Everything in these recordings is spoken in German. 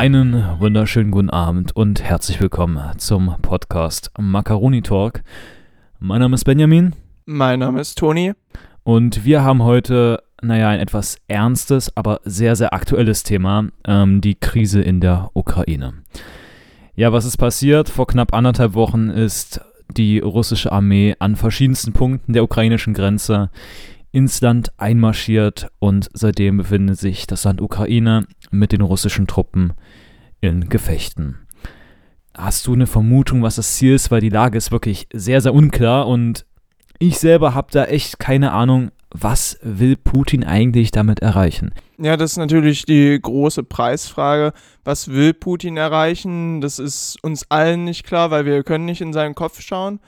Einen wunderschönen guten Abend und herzlich willkommen zum Podcast Macaroni Talk. Mein Name ist Benjamin. Mein Name ist Toni. Und wir haben heute, naja, ein etwas ernstes, aber sehr, sehr aktuelles Thema, ähm, die Krise in der Ukraine. Ja, was ist passiert? Vor knapp anderthalb Wochen ist die russische Armee an verschiedensten Punkten der ukrainischen Grenze ins Land einmarschiert und seitdem befindet sich das Land Ukraine mit den russischen Truppen in Gefechten. Hast du eine Vermutung, was das Ziel ist? Weil die Lage ist wirklich sehr, sehr unklar und ich selber habe da echt keine Ahnung, was will Putin eigentlich damit erreichen? Ja, das ist natürlich die große Preisfrage. Was will Putin erreichen? Das ist uns allen nicht klar, weil wir können nicht in seinen Kopf schauen.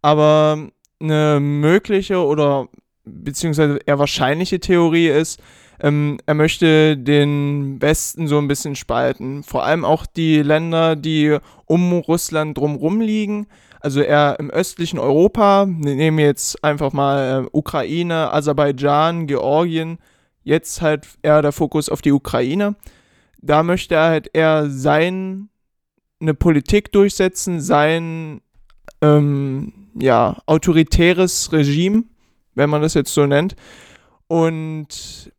Aber eine mögliche oder beziehungsweise eher wahrscheinliche Theorie ist, ähm, er möchte den Westen so ein bisschen spalten. Vor allem auch die Länder, die um Russland drumherum liegen. Also eher im östlichen Europa. Wir nehmen jetzt einfach mal äh, Ukraine, Aserbaidschan, Georgien. Jetzt halt eher der Fokus auf die Ukraine. Da möchte er halt eher sein, eine Politik durchsetzen, sein ähm, ja, autoritäres Regime wenn man das jetzt so nennt. Und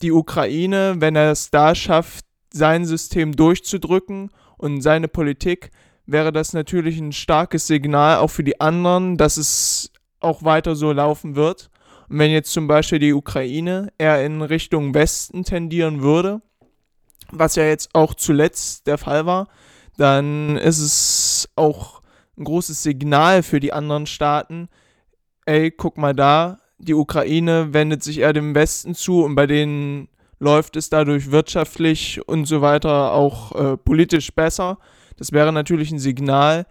die Ukraine, wenn er es da schafft, sein System durchzudrücken und seine Politik, wäre das natürlich ein starkes Signal auch für die anderen, dass es auch weiter so laufen wird. Und wenn jetzt zum Beispiel die Ukraine eher in Richtung Westen tendieren würde, was ja jetzt auch zuletzt der Fall war, dann ist es auch ein großes Signal für die anderen Staaten, ey, guck mal da, die Ukraine wendet sich eher dem Westen zu und bei denen läuft es dadurch wirtschaftlich und so weiter auch äh, politisch besser. Das wäre natürlich ein Signal.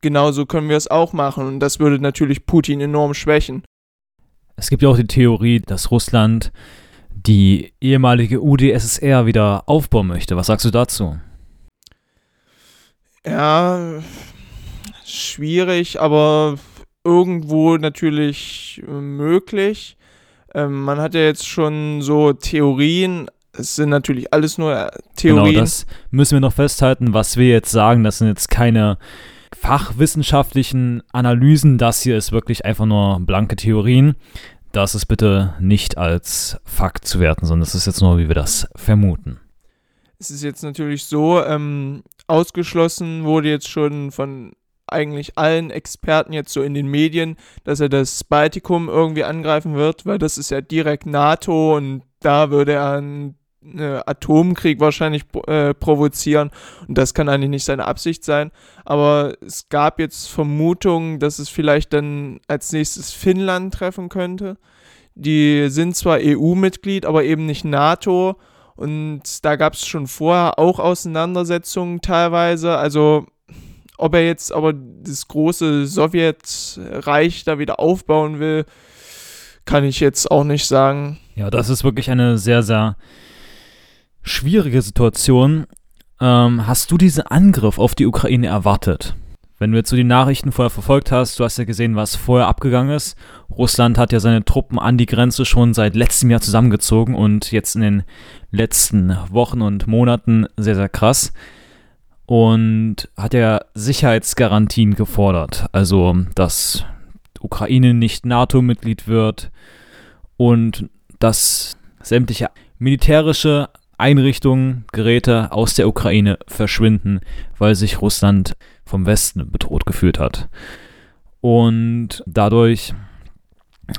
Genauso können wir es auch machen und das würde natürlich Putin enorm schwächen. Es gibt ja auch die Theorie, dass Russland die ehemalige UdSSR wieder aufbauen möchte. Was sagst du dazu? Ja, schwierig, aber irgendwo natürlich äh, möglich. Ähm, man hat ja jetzt schon so Theorien, es sind natürlich alles nur äh, Theorien. Genau, das müssen wir noch festhalten, was wir jetzt sagen. Das sind jetzt keine fachwissenschaftlichen Analysen. Das hier ist wirklich einfach nur blanke Theorien. Das ist bitte nicht als Fakt zu werten, sondern das ist jetzt nur, wie wir das vermuten. Es ist jetzt natürlich so, ähm, ausgeschlossen wurde jetzt schon von eigentlich allen Experten jetzt so in den Medien, dass er das Baltikum irgendwie angreifen wird, weil das ist ja direkt NATO und da würde er einen Atomkrieg wahrscheinlich äh, provozieren und das kann eigentlich nicht seine Absicht sein. Aber es gab jetzt Vermutungen, dass es vielleicht dann als nächstes Finnland treffen könnte. Die sind zwar EU-Mitglied, aber eben nicht NATO. Und da gab es schon vorher auch Auseinandersetzungen teilweise. Also ob er jetzt aber das große Sowjetreich da wieder aufbauen will, kann ich jetzt auch nicht sagen. Ja, das ist wirklich eine sehr, sehr schwierige Situation. Ähm, hast du diesen Angriff auf die Ukraine erwartet? Wenn du jetzt so die Nachrichten vorher verfolgt hast, du hast ja gesehen, was vorher abgegangen ist. Russland hat ja seine Truppen an die Grenze schon seit letztem Jahr zusammengezogen und jetzt in den letzten Wochen und Monaten sehr, sehr krass und hat ja Sicherheitsgarantien gefordert. Also, dass Ukraine nicht NATO-Mitglied wird und dass sämtliche militärische Einrichtungen, Geräte aus der Ukraine verschwinden, weil sich Russland vom Westen bedroht gefühlt hat. Und dadurch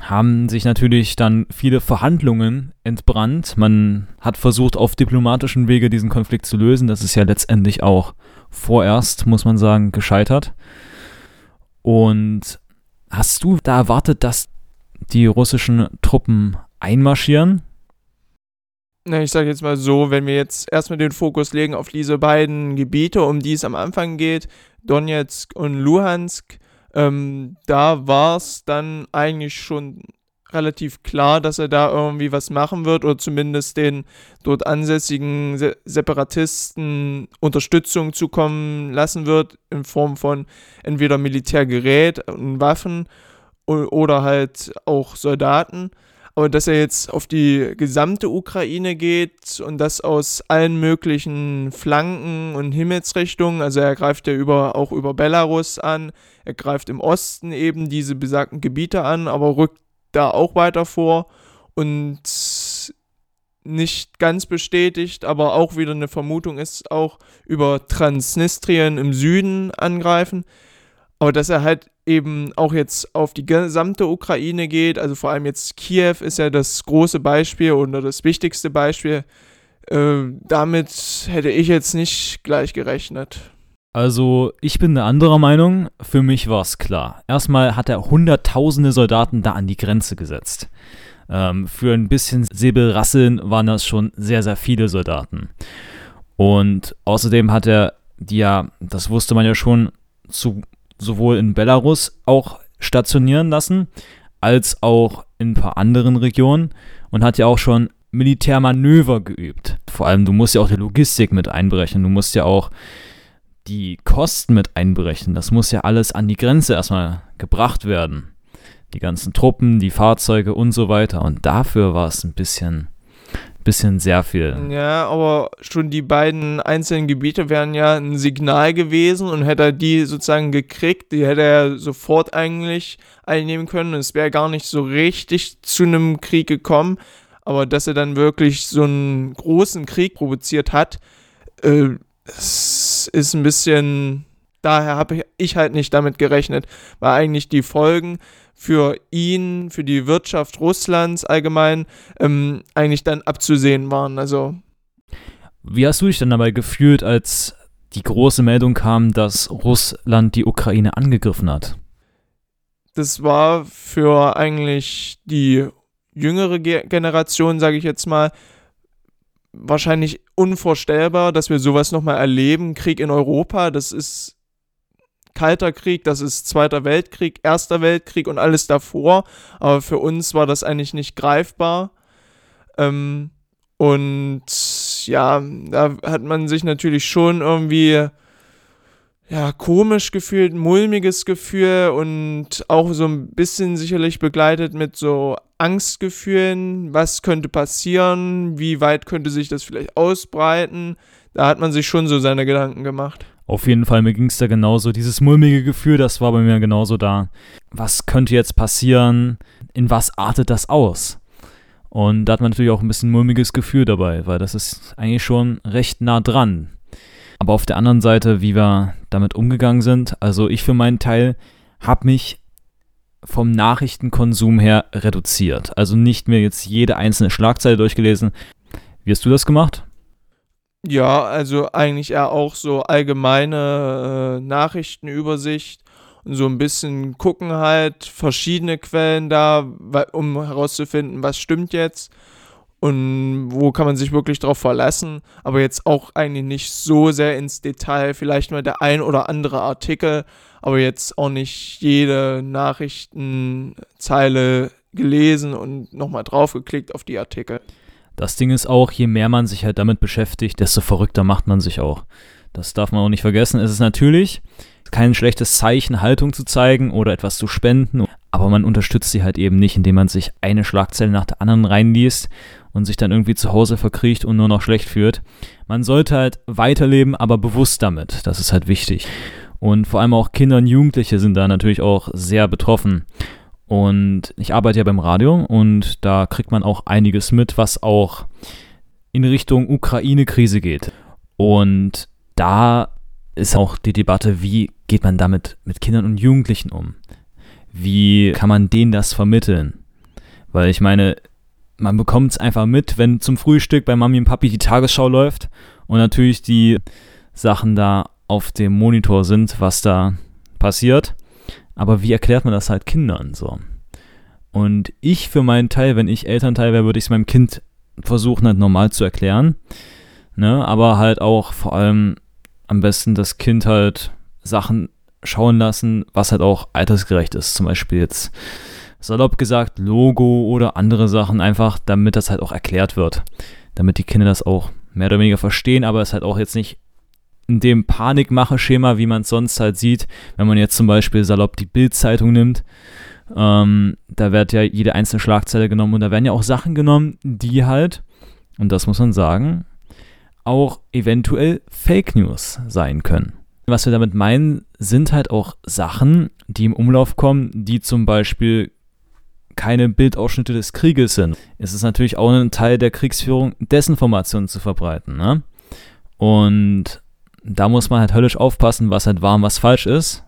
haben sich natürlich dann viele Verhandlungen entbrannt. Man hat versucht, auf diplomatischen Wege diesen Konflikt zu lösen. Das ist ja letztendlich auch vorerst, muss man sagen, gescheitert. Und hast du da erwartet, dass die russischen Truppen einmarschieren? Na, ich sage jetzt mal so, wenn wir jetzt erstmal den Fokus legen auf diese beiden Gebiete, um die es am Anfang geht, Donetsk und Luhansk, ähm, da war es dann eigentlich schon relativ klar, dass er da irgendwie was machen wird oder zumindest den dort ansässigen Se Separatisten Unterstützung zukommen lassen wird in Form von entweder Militärgerät und Waffen oder halt auch Soldaten. Aber dass er jetzt auf die gesamte Ukraine geht und das aus allen möglichen Flanken und Himmelsrichtungen, also er greift ja über, auch über Belarus an, er greift im Osten eben diese besagten Gebiete an, aber rückt da auch weiter vor und nicht ganz bestätigt, aber auch wieder eine Vermutung ist, auch über Transnistrien im Süden angreifen. Aber dass er halt eben auch jetzt auf die gesamte Ukraine geht, also vor allem jetzt Kiew ist ja das große Beispiel oder das wichtigste Beispiel. Äh, damit hätte ich jetzt nicht gleich gerechnet. Also, ich bin eine anderer Meinung. Für mich war es klar. Erstmal hat er hunderttausende Soldaten da an die Grenze gesetzt. Ähm, für ein bisschen Säbelrasseln waren das schon sehr, sehr viele Soldaten. Und außerdem hat er die ja, das wusste man ja schon, zu, sowohl in Belarus auch stationieren lassen, als auch in ein paar anderen Regionen und hat ja auch schon Militärmanöver geübt. Vor allem, du musst ja auch die Logistik mit einberechnen, du musst ja auch die Kosten mit einberechnen. Das muss ja alles an die Grenze erstmal gebracht werden die ganzen Truppen, die Fahrzeuge und so weiter. Und dafür war es ein bisschen, bisschen sehr viel. Ja, aber schon die beiden einzelnen Gebiete wären ja ein Signal gewesen und hätte er die sozusagen gekriegt, die hätte er sofort eigentlich einnehmen können. Es wäre gar nicht so richtig zu einem Krieg gekommen. Aber dass er dann wirklich so einen großen Krieg provoziert hat, äh, ist ein bisschen daher habe ich halt nicht damit gerechnet, weil eigentlich die Folgen für ihn, für die Wirtschaft Russlands allgemein ähm, eigentlich dann abzusehen waren. Also wie hast du dich denn dabei gefühlt, als die große Meldung kam, dass Russland die Ukraine angegriffen hat? Das war für eigentlich die jüngere Ge Generation, sage ich jetzt mal, wahrscheinlich unvorstellbar, dass wir sowas nochmal erleben. Krieg in Europa, das ist Kalter Krieg, das ist Zweiter Weltkrieg, Erster Weltkrieg und alles davor. Aber für uns war das eigentlich nicht greifbar. Ähm, und ja, da hat man sich natürlich schon irgendwie ja, komisch gefühlt, mulmiges Gefühl und auch so ein bisschen sicherlich begleitet mit so Angstgefühlen, was könnte passieren, wie weit könnte sich das vielleicht ausbreiten. Da hat man sich schon so seine Gedanken gemacht. Auf jeden Fall, mir ging es da genauso. Dieses mulmige Gefühl, das war bei mir genauso da. Was könnte jetzt passieren? In was artet das aus? Und da hat man natürlich auch ein bisschen mulmiges Gefühl dabei, weil das ist eigentlich schon recht nah dran. Aber auf der anderen Seite, wie wir damit umgegangen sind, also ich für meinen Teil habe mich vom Nachrichtenkonsum her reduziert. Also nicht mehr jetzt jede einzelne Schlagzeile durchgelesen. Wie hast du das gemacht? Ja, also eigentlich eher auch so allgemeine äh, Nachrichtenübersicht und so ein bisschen gucken halt, verschiedene Quellen da, um herauszufinden, was stimmt jetzt und wo kann man sich wirklich drauf verlassen, aber jetzt auch eigentlich nicht so sehr ins Detail, vielleicht mal der ein oder andere Artikel, aber jetzt auch nicht jede Nachrichtenzeile gelesen und nochmal draufgeklickt auf die Artikel. Das Ding ist auch, je mehr man sich halt damit beschäftigt, desto verrückter macht man sich auch. Das darf man auch nicht vergessen. Es ist natürlich kein schlechtes Zeichen, Haltung zu zeigen oder etwas zu spenden, aber man unterstützt sie halt eben nicht, indem man sich eine Schlagzeile nach der anderen reinliest und sich dann irgendwie zu Hause verkriecht und nur noch schlecht führt. Man sollte halt weiterleben, aber bewusst damit. Das ist halt wichtig. Und vor allem auch Kinder und Jugendliche sind da natürlich auch sehr betroffen. Und ich arbeite ja beim Radio und da kriegt man auch einiges mit, was auch in Richtung Ukraine-Krise geht. Und da ist auch die Debatte, wie geht man damit mit Kindern und Jugendlichen um? Wie kann man denen das vermitteln? Weil ich meine, man bekommt es einfach mit, wenn zum Frühstück bei Mami und Papi die Tagesschau läuft und natürlich die Sachen da auf dem Monitor sind, was da passiert. Aber wie erklärt man das halt Kindern so? Und ich für meinen Teil, wenn ich Elternteil wäre, würde ich es meinem Kind versuchen, halt normal zu erklären. Ne? Aber halt auch vor allem am besten das Kind halt Sachen schauen lassen, was halt auch altersgerecht ist. Zum Beispiel jetzt salopp gesagt Logo oder andere Sachen, einfach damit das halt auch erklärt wird. Damit die Kinder das auch mehr oder weniger verstehen, aber es halt auch jetzt nicht in dem Panikmache-Schema, wie man es sonst halt sieht, wenn man jetzt zum Beispiel salopp die Bild-Zeitung nimmt. Ähm, da wird ja jede einzelne Schlagzeile genommen und da werden ja auch Sachen genommen, die halt, und das muss man sagen, auch eventuell Fake News sein können. Was wir damit meinen, sind halt auch Sachen, die im Umlauf kommen, die zum Beispiel keine Bildausschnitte des Krieges sind. Es ist natürlich auch ein Teil der Kriegsführung, Desinformationen zu verbreiten. Ne? Und da muss man halt höllisch aufpassen, was halt wahr und was falsch ist.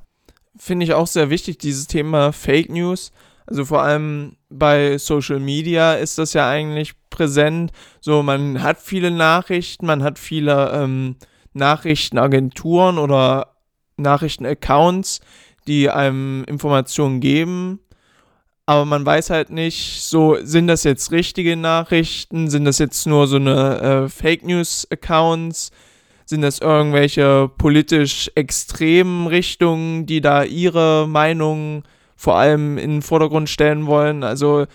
Finde ich auch sehr wichtig, dieses Thema Fake News. Also vor allem bei Social Media ist das ja eigentlich präsent. So, man hat viele Nachrichten, man hat viele ähm, Nachrichtenagenturen oder Nachrichtenaccounts, die einem Informationen geben. Aber man weiß halt nicht, so sind das jetzt richtige Nachrichten, sind das jetzt nur so eine äh, Fake News Accounts, sind das irgendwelche politisch extremen Richtungen, die da ihre Meinung vor allem in den Vordergrund stellen wollen? Also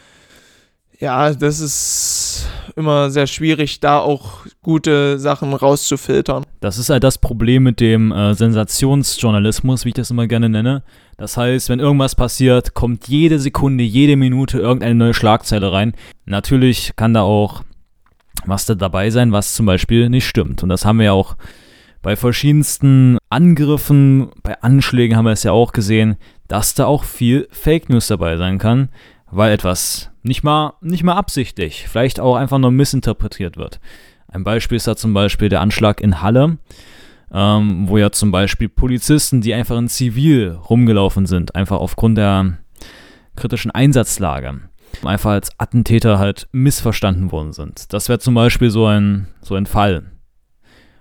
ja, das ist immer sehr schwierig, da auch gute Sachen rauszufiltern. Das ist halt das Problem mit dem äh, Sensationsjournalismus, wie ich das immer gerne nenne. Das heißt, wenn irgendwas passiert, kommt jede Sekunde, jede Minute irgendeine neue Schlagzeile rein. Natürlich kann da auch was da dabei sein, was zum Beispiel nicht stimmt. Und das haben wir ja auch bei verschiedensten Angriffen, bei Anschlägen haben wir es ja auch gesehen, dass da auch viel Fake News dabei sein kann, weil etwas nicht mal, nicht mal absichtlich, vielleicht auch einfach nur missinterpretiert wird. Ein Beispiel ist da zum Beispiel der Anschlag in Halle, ähm, wo ja zum Beispiel Polizisten, die einfach in Zivil rumgelaufen sind, einfach aufgrund der kritischen Einsatzlage, einfach als Attentäter halt missverstanden worden sind. Das wäre zum Beispiel so ein, so ein Fall.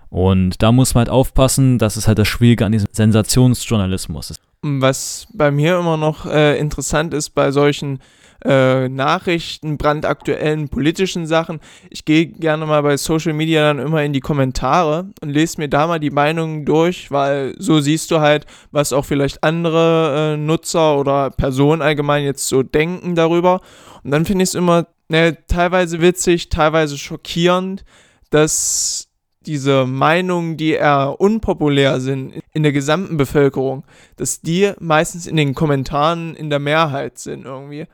Und da muss man halt aufpassen, das ist halt das Schwierige an diesem Sensationsjournalismus. Was bei mir immer noch äh, interessant ist bei solchen äh, Nachrichten, brandaktuellen politischen Sachen. Ich gehe gerne mal bei Social Media dann immer in die Kommentare und lese mir da mal die Meinungen durch, weil so siehst du halt, was auch vielleicht andere äh, Nutzer oder Personen allgemein jetzt so denken darüber. Und dann finde ich es immer ne, teilweise witzig, teilweise schockierend, dass diese Meinungen, die eher unpopulär sind in der gesamten Bevölkerung, dass die meistens in den Kommentaren in der Mehrheit sind irgendwie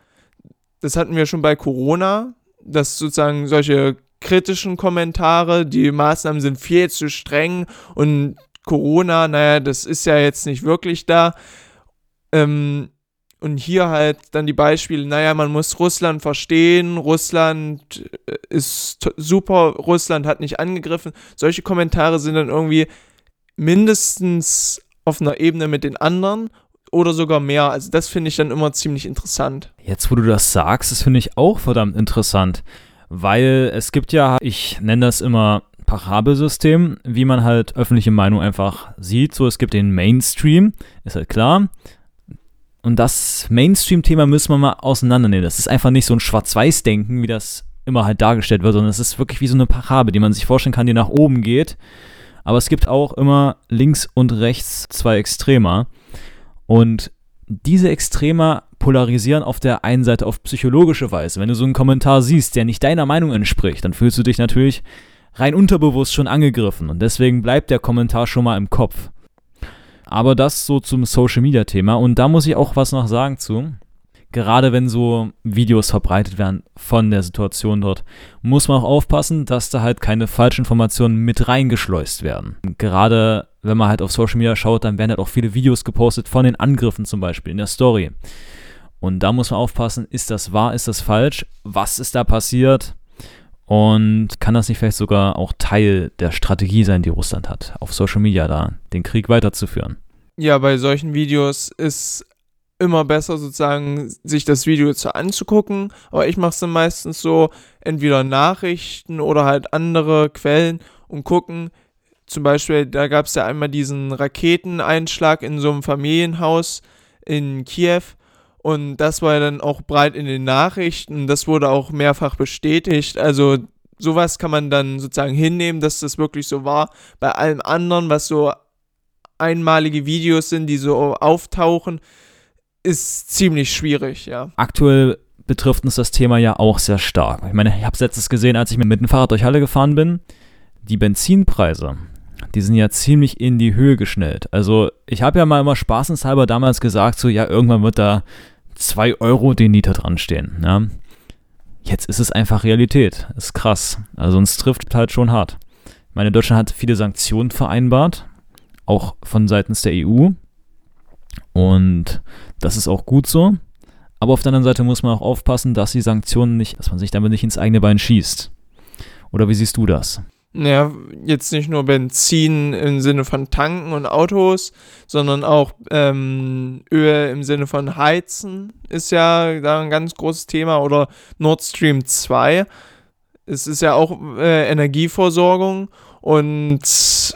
das hatten wir schon bei Corona, dass sozusagen solche kritischen Kommentare, die Maßnahmen sind viel zu streng und Corona, naja, das ist ja jetzt nicht wirklich da. Ähm, und hier halt dann die Beispiele, naja, man muss Russland verstehen, Russland äh, ist super, Russland hat nicht angegriffen. Solche Kommentare sind dann irgendwie mindestens auf einer Ebene mit den anderen oder sogar mehr. Also das finde ich dann immer ziemlich interessant. Jetzt, wo du das sagst, das finde ich auch verdammt interessant, weil es gibt ja, ich nenne das immer Parabelsystem, wie man halt öffentliche Meinung einfach sieht. So, es gibt den Mainstream, ist halt klar. Und das Mainstream-Thema müssen wir mal auseinandernehmen. Das ist einfach nicht so ein Schwarz-Weiß-Denken, wie das immer halt dargestellt wird, sondern es ist wirklich wie so eine Parabel, die man sich vorstellen kann, die nach oben geht. Aber es gibt auch immer links und rechts zwei Extremer. Und diese Extremer polarisieren auf der einen Seite auf psychologische Weise. Wenn du so einen Kommentar siehst, der nicht deiner Meinung entspricht, dann fühlst du dich natürlich rein unterbewusst schon angegriffen und deswegen bleibt der Kommentar schon mal im Kopf. Aber das so zum Social Media Thema und da muss ich auch was noch sagen zu gerade wenn so Videos verbreitet werden von der Situation dort, muss man auch aufpassen, dass da halt keine Falschinformationen mit reingeschleust werden. Gerade wenn man halt auf Social Media schaut, dann werden halt auch viele Videos gepostet von den Angriffen zum Beispiel in der Story. Und da muss man aufpassen, ist das wahr, ist das falsch, was ist da passiert und kann das nicht vielleicht sogar auch Teil der Strategie sein, die Russland hat, auf Social Media da den Krieg weiterzuführen. Ja, bei solchen Videos ist immer besser sozusagen sich das Video zu anzugucken, aber ich mache es dann meistens so, entweder Nachrichten oder halt andere Quellen und gucken. Zum Beispiel, da gab es ja einmal diesen Raketeneinschlag in so einem Familienhaus in Kiew und das war ja dann auch breit in den Nachrichten. Das wurde auch mehrfach bestätigt. Also sowas kann man dann sozusagen hinnehmen, dass das wirklich so war. Bei allem anderen, was so einmalige Videos sind, die so auftauchen, ist ziemlich schwierig, ja. Aktuell betrifft uns das Thema ja auch sehr stark. Ich meine, ich habe es letztes gesehen, als ich mit dem Fahrrad durch Halle gefahren bin. Die Benzinpreise, die sind ja ziemlich in die Höhe geschnellt. Also ich habe ja mal immer spaßenshalber damals gesagt, so ja, irgendwann wird da 2 Euro den Liter dran stehen. Ja. Jetzt ist es einfach Realität. Ist krass. Also uns trifft halt schon hart. Ich meine, Deutschland hat viele Sanktionen vereinbart, auch von seitens der EU. Und das ist auch gut so. Aber auf der anderen Seite muss man auch aufpassen, dass die Sanktionen nicht, dass man sich damit nicht ins eigene Bein schießt. Oder wie siehst du das? Naja, jetzt nicht nur Benzin im Sinne von Tanken und Autos, sondern auch ähm, Öl im Sinne von Heizen ist ja da ein ganz großes Thema. Oder Nord Stream 2. Es ist ja auch äh, Energieversorgung und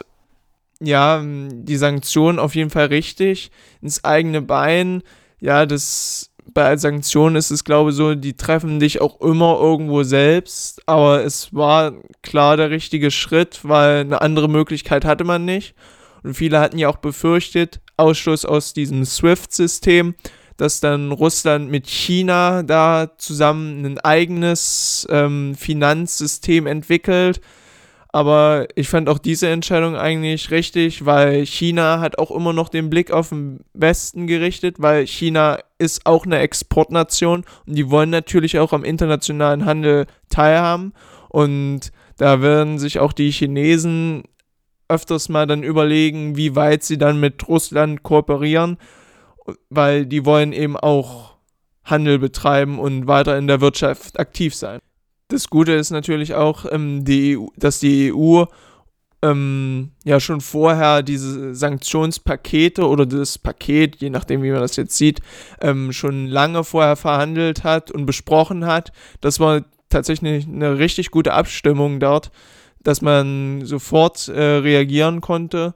ja, die Sanktionen auf jeden Fall richtig. Ins eigene Bein, ja, das bei Sanktionen ist es, glaube ich, so, die treffen dich auch immer irgendwo selbst, aber es war klar der richtige Schritt, weil eine andere Möglichkeit hatte man nicht. Und viele hatten ja auch befürchtet, Ausschluss aus diesem SWIFT-System, dass dann Russland mit China da zusammen ein eigenes ähm, Finanzsystem entwickelt aber ich fand auch diese Entscheidung eigentlich richtig, weil China hat auch immer noch den Blick auf den Westen gerichtet, weil China ist auch eine Exportnation und die wollen natürlich auch am internationalen Handel teilhaben. Und da werden sich auch die Chinesen öfters mal dann überlegen, wie weit sie dann mit Russland kooperieren, weil die wollen eben auch Handel betreiben und weiter in der Wirtschaft aktiv sein das Gute ist natürlich auch, ähm, die EU, dass die EU ähm, ja schon vorher diese Sanktionspakete oder das Paket, je nachdem, wie man das jetzt sieht, ähm, schon lange vorher verhandelt hat und besprochen hat. Das war tatsächlich eine richtig gute Abstimmung dort, dass man sofort äh, reagieren konnte,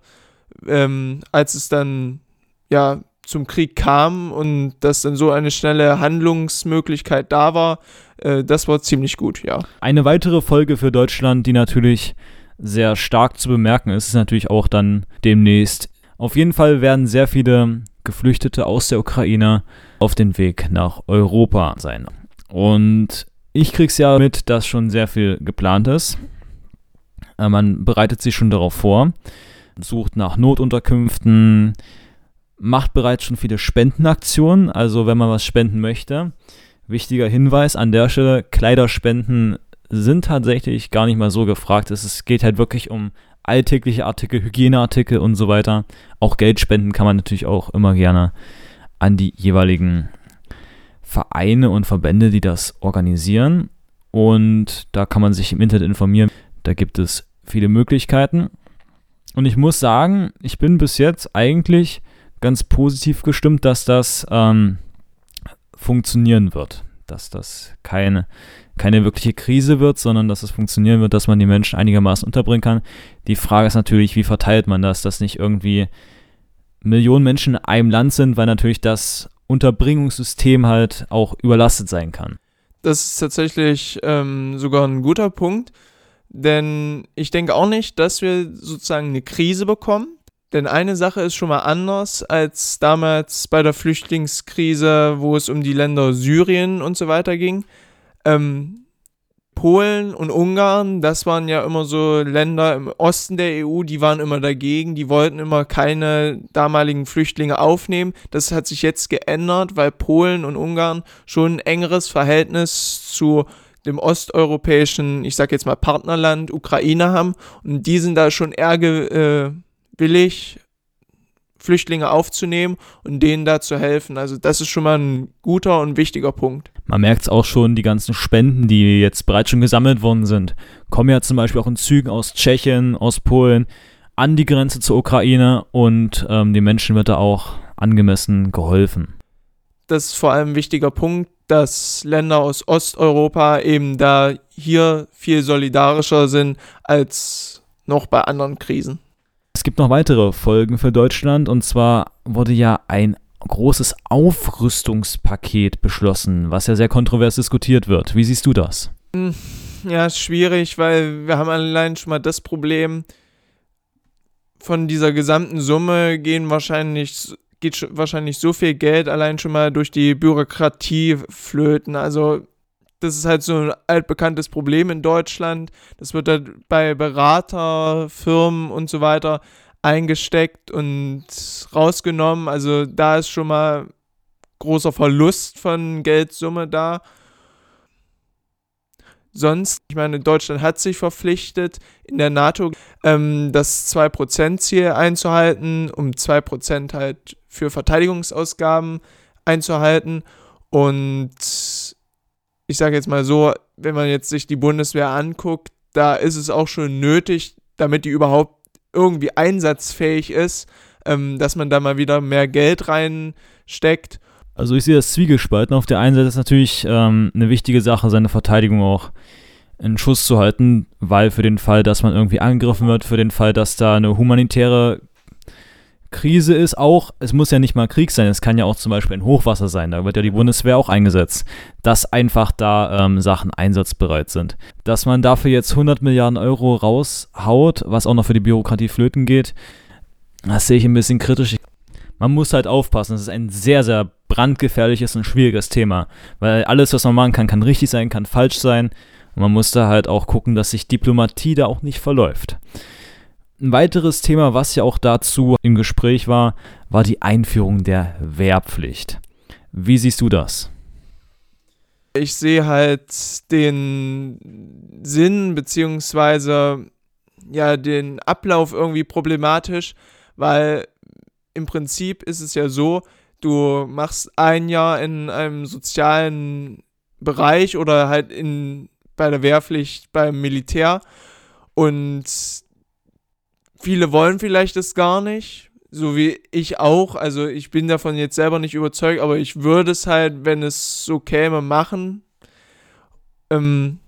ähm, als es dann ja zum Krieg kam und dass dann so eine schnelle Handlungsmöglichkeit da war, äh, das war ziemlich gut, ja. Eine weitere Folge für Deutschland, die natürlich sehr stark zu bemerken ist, ist natürlich auch dann demnächst. Auf jeden Fall werden sehr viele Geflüchtete aus der Ukraine auf den Weg nach Europa sein. Und ich krieg's ja mit, dass schon sehr viel geplant ist. Äh, man bereitet sich schon darauf vor, sucht nach Notunterkünften, macht bereits schon viele Spendenaktionen. Also wenn man was spenden möchte, Wichtiger Hinweis an der Stelle, Kleiderspenden sind tatsächlich gar nicht mal so gefragt. Es geht halt wirklich um alltägliche Artikel, Hygieneartikel und so weiter. Auch Geldspenden kann man natürlich auch immer gerne an die jeweiligen Vereine und Verbände, die das organisieren. Und da kann man sich im Internet informieren. Da gibt es viele Möglichkeiten. Und ich muss sagen, ich bin bis jetzt eigentlich ganz positiv gestimmt, dass das ähm, funktionieren wird. Dass das keine, keine wirkliche Krise wird, sondern dass es funktionieren wird, dass man die Menschen einigermaßen unterbringen kann. Die Frage ist natürlich, wie verteilt man das, dass nicht irgendwie Millionen Menschen in einem Land sind, weil natürlich das Unterbringungssystem halt auch überlastet sein kann. Das ist tatsächlich ähm, sogar ein guter Punkt, denn ich denke auch nicht, dass wir sozusagen eine Krise bekommen, denn eine Sache ist schon mal anders als damals bei der Flüchtlingskrise, wo es um die Länder Syrien und so weiter ging. Ähm, Polen und Ungarn, das waren ja immer so Länder im Osten der EU, die waren immer dagegen, die wollten immer keine damaligen Flüchtlinge aufnehmen. Das hat sich jetzt geändert, weil Polen und Ungarn schon ein engeres Verhältnis zu dem osteuropäischen, ich sag jetzt mal Partnerland Ukraine haben und die sind da schon eher äh, billig, Flüchtlinge aufzunehmen und denen da zu helfen. Also das ist schon mal ein guter und wichtiger Punkt. Man merkt es auch schon, die ganzen Spenden, die jetzt bereits schon gesammelt worden sind, kommen ja zum Beispiel auch in Zügen aus Tschechien, aus Polen an die Grenze zur Ukraine und ähm, den Menschen wird da auch angemessen geholfen. Das ist vor allem ein wichtiger Punkt, dass Länder aus Osteuropa eben da hier viel solidarischer sind als noch bei anderen Krisen. Gibt noch weitere Folgen für Deutschland und zwar wurde ja ein großes Aufrüstungspaket beschlossen, was ja sehr kontrovers diskutiert wird. Wie siehst du das? Hm, ja, ist schwierig, weil wir haben allein schon mal das Problem, von dieser gesamten Summe gehen wahrscheinlich, geht wahrscheinlich so viel Geld allein schon mal durch die Bürokratie flöten. Also das ist halt so ein altbekanntes Problem in Deutschland. Das wird dann bei Beraterfirmen und so weiter eingesteckt und rausgenommen. Also da ist schon mal großer Verlust von Geldsumme da. Sonst, ich meine, Deutschland hat sich verpflichtet, in der NATO ähm, das 2%-Ziel einzuhalten, um 2% halt für Verteidigungsausgaben einzuhalten. Und ich sage jetzt mal so, wenn man jetzt sich die Bundeswehr anguckt, da ist es auch schon nötig, damit die überhaupt irgendwie einsatzfähig ist, ähm, dass man da mal wieder mehr Geld reinsteckt. Also ich sehe das Zwiegespalten. Auf der einen Seite ist natürlich ähm, eine wichtige Sache, seine Verteidigung auch in Schuss zu halten, weil für den Fall, dass man irgendwie angegriffen wird, für den Fall, dass da eine humanitäre Krise ist, auch, es muss ja nicht mal Krieg sein, es kann ja auch zum Beispiel ein Hochwasser sein, da wird ja die Bundeswehr auch eingesetzt, dass einfach da ähm, Sachen einsatzbereit sind. Dass man dafür jetzt 100 Milliarden Euro raushaut, was auch noch für die Bürokratie flöten geht, das sehe ich ein bisschen kritisch. Man muss halt aufpassen, es ist ein sehr, sehr brandgefährliches und schwieriges Thema, weil alles, was man machen kann, kann richtig sein, kann falsch sein. Und man muss da halt auch gucken, dass sich Diplomatie da auch nicht verläuft. Ein weiteres Thema, was ja auch dazu im Gespräch war, war die Einführung der Wehrpflicht. Wie siehst du das? Ich sehe halt den Sinn beziehungsweise ja den Ablauf irgendwie problematisch, weil im Prinzip ist es ja so, du machst ein Jahr in einem sozialen Bereich oder halt in, bei der Wehrpflicht beim Militär und viele wollen vielleicht das gar nicht, so wie ich auch. Also ich bin davon jetzt selber nicht überzeugt, aber ich würde es halt, wenn es so käme, machen. Ähm,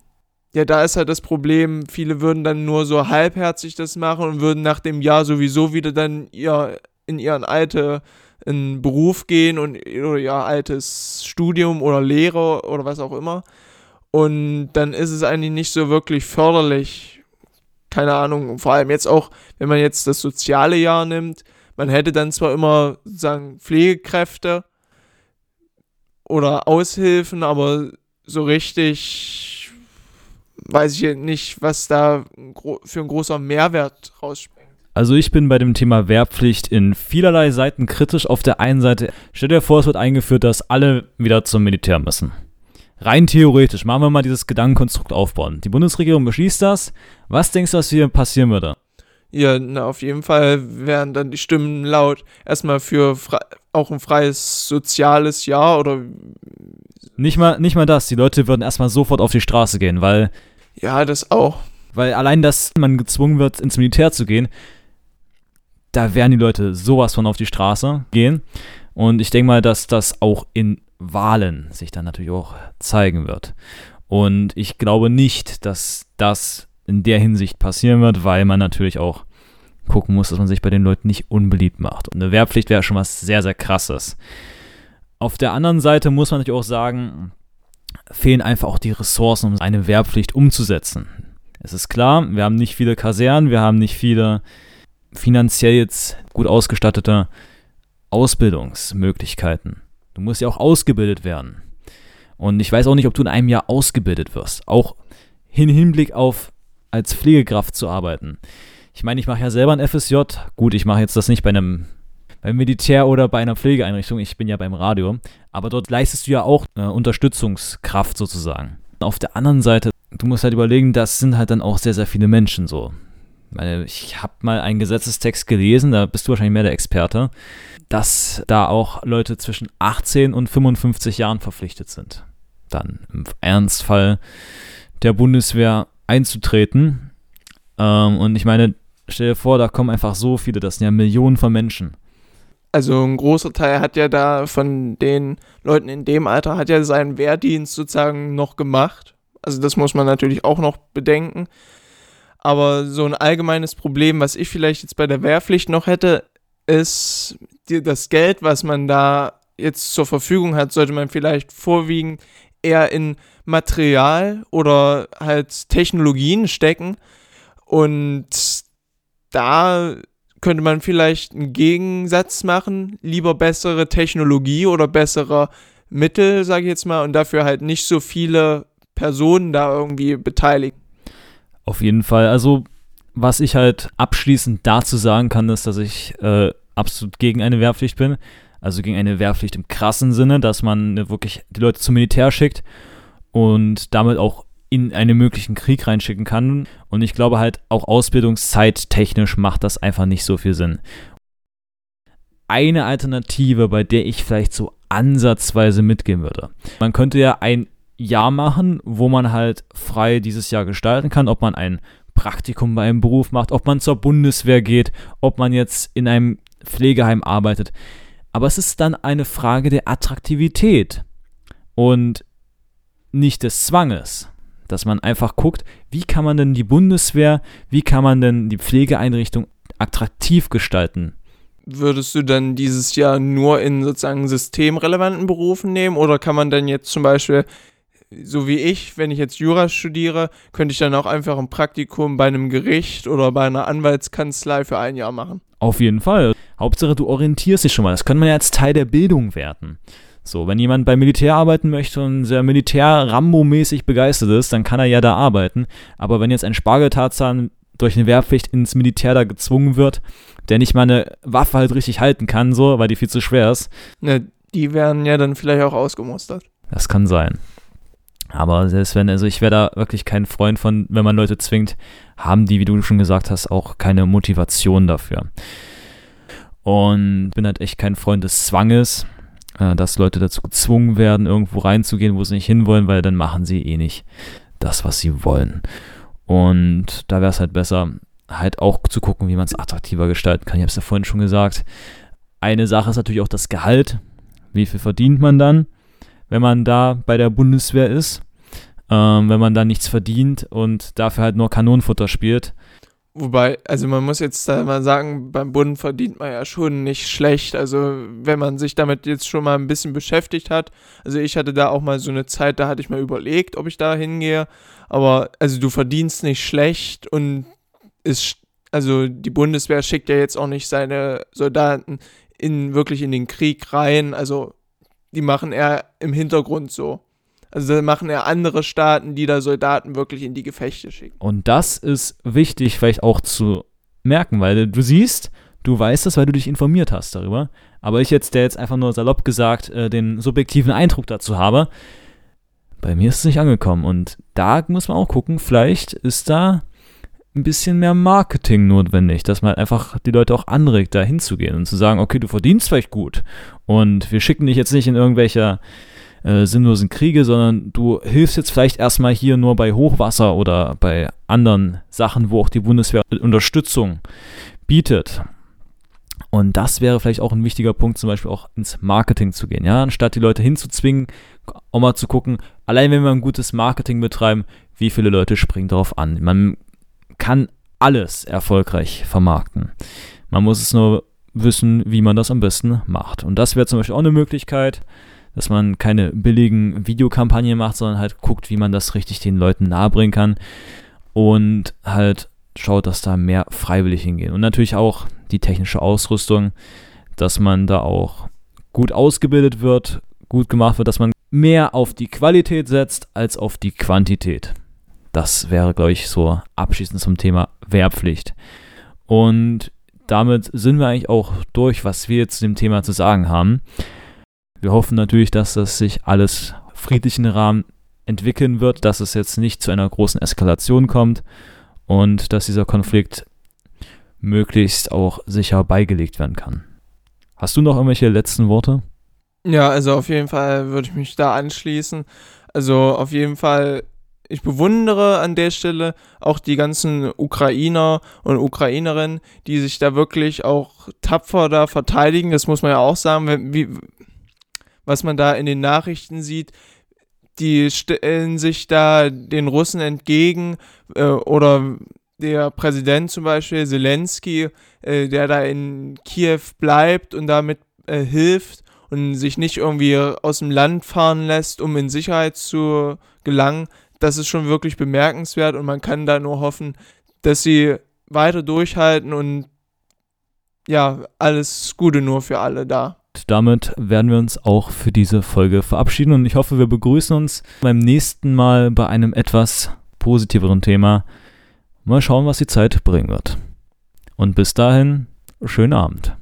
ja, da ist halt das Problem, viele würden dann nur so halbherzig das machen und würden nach dem Jahr sowieso wieder dann ihr in ihren alte in Beruf gehen und oder ihr altes Studium oder Lehre oder was auch immer. Und dann ist es eigentlich nicht so wirklich förderlich. Keine Ahnung, vor allem jetzt auch, wenn man jetzt das soziale Jahr nimmt, man hätte dann zwar immer sagen Pflegekräfte oder Aushilfen, aber so richtig weiß ich nicht, was da für ein großer Mehrwert rausspringt. Also ich bin bei dem Thema Wehrpflicht in vielerlei Seiten kritisch. Auf der einen Seite, stell dir vor, es wird eingeführt, dass alle wieder zum Militär müssen. Rein theoretisch, machen wir mal dieses Gedankenkonstrukt aufbauen. Die Bundesregierung beschließt das. Was denkst du, was hier passieren würde? Ja, na, auf jeden Fall wären dann die Stimmen laut. Erstmal für auch ein freies soziales Jahr oder. Nicht mal, nicht mal das. Die Leute würden erstmal sofort auf die Straße gehen, weil. Ja, das auch. Weil allein, dass man gezwungen wird, ins Militär zu gehen, da werden die Leute sowas von auf die Straße gehen. Und ich denke mal, dass das auch in Wahlen sich dann natürlich auch zeigen wird. Und ich glaube nicht, dass das in der Hinsicht passieren wird, weil man natürlich auch gucken muss, dass man sich bei den Leuten nicht unbeliebt macht. Und eine Wehrpflicht wäre schon was sehr, sehr krasses. Auf der anderen Seite muss man natürlich auch sagen, fehlen einfach auch die Ressourcen, um eine Wehrpflicht umzusetzen. Es ist klar, wir haben nicht viele Kasernen, wir haben nicht viele finanziell jetzt gut ausgestattete Ausbildungsmöglichkeiten. Du musst ja auch ausgebildet werden. Und ich weiß auch nicht, ob du in einem Jahr ausgebildet wirst. Auch im Hinblick auf als Pflegekraft zu arbeiten. Ich meine, ich mache ja selber ein FSJ. Gut, ich mache jetzt das nicht bei einem beim Militär oder bei einer Pflegeeinrichtung. Ich bin ja beim Radio. Aber dort leistest du ja auch äh, Unterstützungskraft sozusagen. Auf der anderen Seite, du musst halt überlegen, das sind halt dann auch sehr, sehr viele Menschen so ich habe mal einen Gesetzestext gelesen, da bist du wahrscheinlich mehr der Experte, dass da auch Leute zwischen 18 und 55 Jahren verpflichtet sind, dann im Ernstfall der Bundeswehr einzutreten. Ähm, und ich meine, stell dir vor, da kommen einfach so viele, das sind ja Millionen von Menschen. Also ein großer Teil hat ja da von den Leuten in dem Alter hat ja seinen Wehrdienst sozusagen noch gemacht. Also das muss man natürlich auch noch bedenken. Aber so ein allgemeines Problem, was ich vielleicht jetzt bei der Wehrpflicht noch hätte, ist das Geld, was man da jetzt zur Verfügung hat, sollte man vielleicht vorwiegend eher in Material oder halt Technologien stecken. Und da könnte man vielleicht einen Gegensatz machen, lieber bessere Technologie oder bessere Mittel, sage ich jetzt mal, und dafür halt nicht so viele Personen da irgendwie beteiligen. Auf jeden Fall. Also, was ich halt abschließend dazu sagen kann, ist, dass ich äh, absolut gegen eine Wehrpflicht bin. Also gegen eine Wehrpflicht im krassen Sinne, dass man wirklich die Leute zum Militär schickt und damit auch in einen möglichen Krieg reinschicken kann. Und ich glaube halt auch ausbildungszeittechnisch macht das einfach nicht so viel Sinn. Eine Alternative, bei der ich vielleicht so ansatzweise mitgehen würde. Man könnte ja ein Jahr machen, wo man halt frei dieses Jahr gestalten kann, ob man ein Praktikum bei einem Beruf macht, ob man zur Bundeswehr geht, ob man jetzt in einem Pflegeheim arbeitet. Aber es ist dann eine Frage der Attraktivität und nicht des Zwanges. Dass man einfach guckt, wie kann man denn die Bundeswehr, wie kann man denn die Pflegeeinrichtung attraktiv gestalten würdest du dann dieses Jahr nur in sozusagen systemrelevanten Berufen nehmen oder kann man dann jetzt zum Beispiel, so wie ich, wenn ich jetzt Jura studiere, könnte ich dann auch einfach ein Praktikum bei einem Gericht oder bei einer Anwaltskanzlei für ein Jahr machen? Auf jeden Fall. Hauptsache, du orientierst dich schon mal. Das kann man ja als Teil der Bildung werten. So, wenn jemand beim Militär arbeiten möchte und sehr Militär-Rambo-mäßig begeistert ist, dann kann er ja da arbeiten. Aber wenn jetzt ein Spargeltarzan durch eine Wehrpflicht ins Militär da gezwungen wird, der nicht mal eine Waffe halt richtig halten kann, so, weil die viel zu schwer ist. Ne, die werden ja dann vielleicht auch ausgemustert. Das kann sein. Aber selbst wenn, also ich wäre da wirklich kein Freund von, wenn man Leute zwingt, haben die, wie du schon gesagt hast, auch keine Motivation dafür. Und bin halt echt kein Freund des Zwanges, äh, dass Leute dazu gezwungen werden, irgendwo reinzugehen, wo sie nicht hinwollen, weil dann machen sie eh nicht das, was sie wollen. Und da wäre es halt besser, halt auch zu gucken, wie man es attraktiver gestalten kann. Ich habe es ja vorhin schon gesagt. Eine Sache ist natürlich auch das Gehalt. Wie viel verdient man dann, wenn man da bei der Bundeswehr ist? Ähm, wenn man da nichts verdient und dafür halt nur Kanonenfutter spielt. Wobei, also man muss jetzt da mal sagen, beim Bund verdient man ja schon nicht schlecht. Also wenn man sich damit jetzt schon mal ein bisschen beschäftigt hat. Also ich hatte da auch mal so eine Zeit, da hatte ich mal überlegt, ob ich da hingehe. Aber also du verdienst nicht schlecht und ist, also die Bundeswehr schickt ja jetzt auch nicht seine Soldaten in wirklich in den Krieg rein. Also die machen eher im Hintergrund so. Also da machen eher andere Staaten, die da Soldaten wirklich in die Gefechte schicken. Und das ist wichtig vielleicht auch zu merken, weil du siehst, du weißt das, weil du dich informiert hast darüber. Aber ich jetzt, der jetzt einfach nur salopp gesagt äh, den subjektiven Eindruck dazu habe, bei mir ist es nicht angekommen. Und da muss man auch gucken, vielleicht ist da ein bisschen mehr Marketing notwendig, dass man einfach die Leute auch anregt, da hinzugehen und zu sagen, okay, du verdienst vielleicht gut und wir schicken dich jetzt nicht in irgendwelche äh, sinnlosen Kriege, sondern du hilfst jetzt vielleicht erstmal hier nur bei Hochwasser oder bei anderen Sachen, wo auch die Bundeswehr Unterstützung bietet. Und das wäre vielleicht auch ein wichtiger Punkt, zum Beispiel auch ins Marketing zu gehen. Ja, anstatt die Leute hinzuzwingen, auch mal zu gucken, allein wenn wir ein gutes Marketing betreiben, wie viele Leute springen darauf an. Man kann alles erfolgreich vermarkten. Man muss es nur wissen, wie man das am besten macht. Und das wäre zum Beispiel auch eine Möglichkeit, dass man keine billigen Videokampagnen macht, sondern halt guckt, wie man das richtig den Leuten nahebringen kann und halt schaut, dass da mehr freiwillig hingehen. Und natürlich auch die technische Ausrüstung, dass man da auch gut ausgebildet wird, gut gemacht wird, dass man mehr auf die Qualität setzt als auf die Quantität. Das wäre, glaube ich, so abschließend zum Thema Wehrpflicht. Und damit sind wir eigentlich auch durch, was wir zu dem Thema zu sagen haben. Wir hoffen natürlich, dass das sich alles friedlich in Rahmen entwickeln wird, dass es jetzt nicht zu einer großen Eskalation kommt und dass dieser Konflikt möglichst auch sicher beigelegt werden kann. Hast du noch irgendwelche letzten Worte? Ja, also auf jeden Fall würde ich mich da anschließen. Also auf jeden Fall ich bewundere an der Stelle auch die ganzen Ukrainer und Ukrainerinnen, die sich da wirklich auch tapfer da verteidigen. Das muss man ja auch sagen, wie, was man da in den Nachrichten sieht. Die stellen sich da den Russen entgegen äh, oder der Präsident zum Beispiel, Zelensky, äh, der da in Kiew bleibt und damit äh, hilft und sich nicht irgendwie aus dem Land fahren lässt, um in Sicherheit zu gelangen das ist schon wirklich bemerkenswert und man kann da nur hoffen, dass sie weiter durchhalten und ja, alles Gute nur für alle da. damit werden wir uns auch für diese Folge verabschieden und ich hoffe, wir begrüßen uns beim nächsten Mal bei einem etwas positiveren Thema. Mal schauen, was die Zeit bringen wird. Und bis dahin, schönen Abend.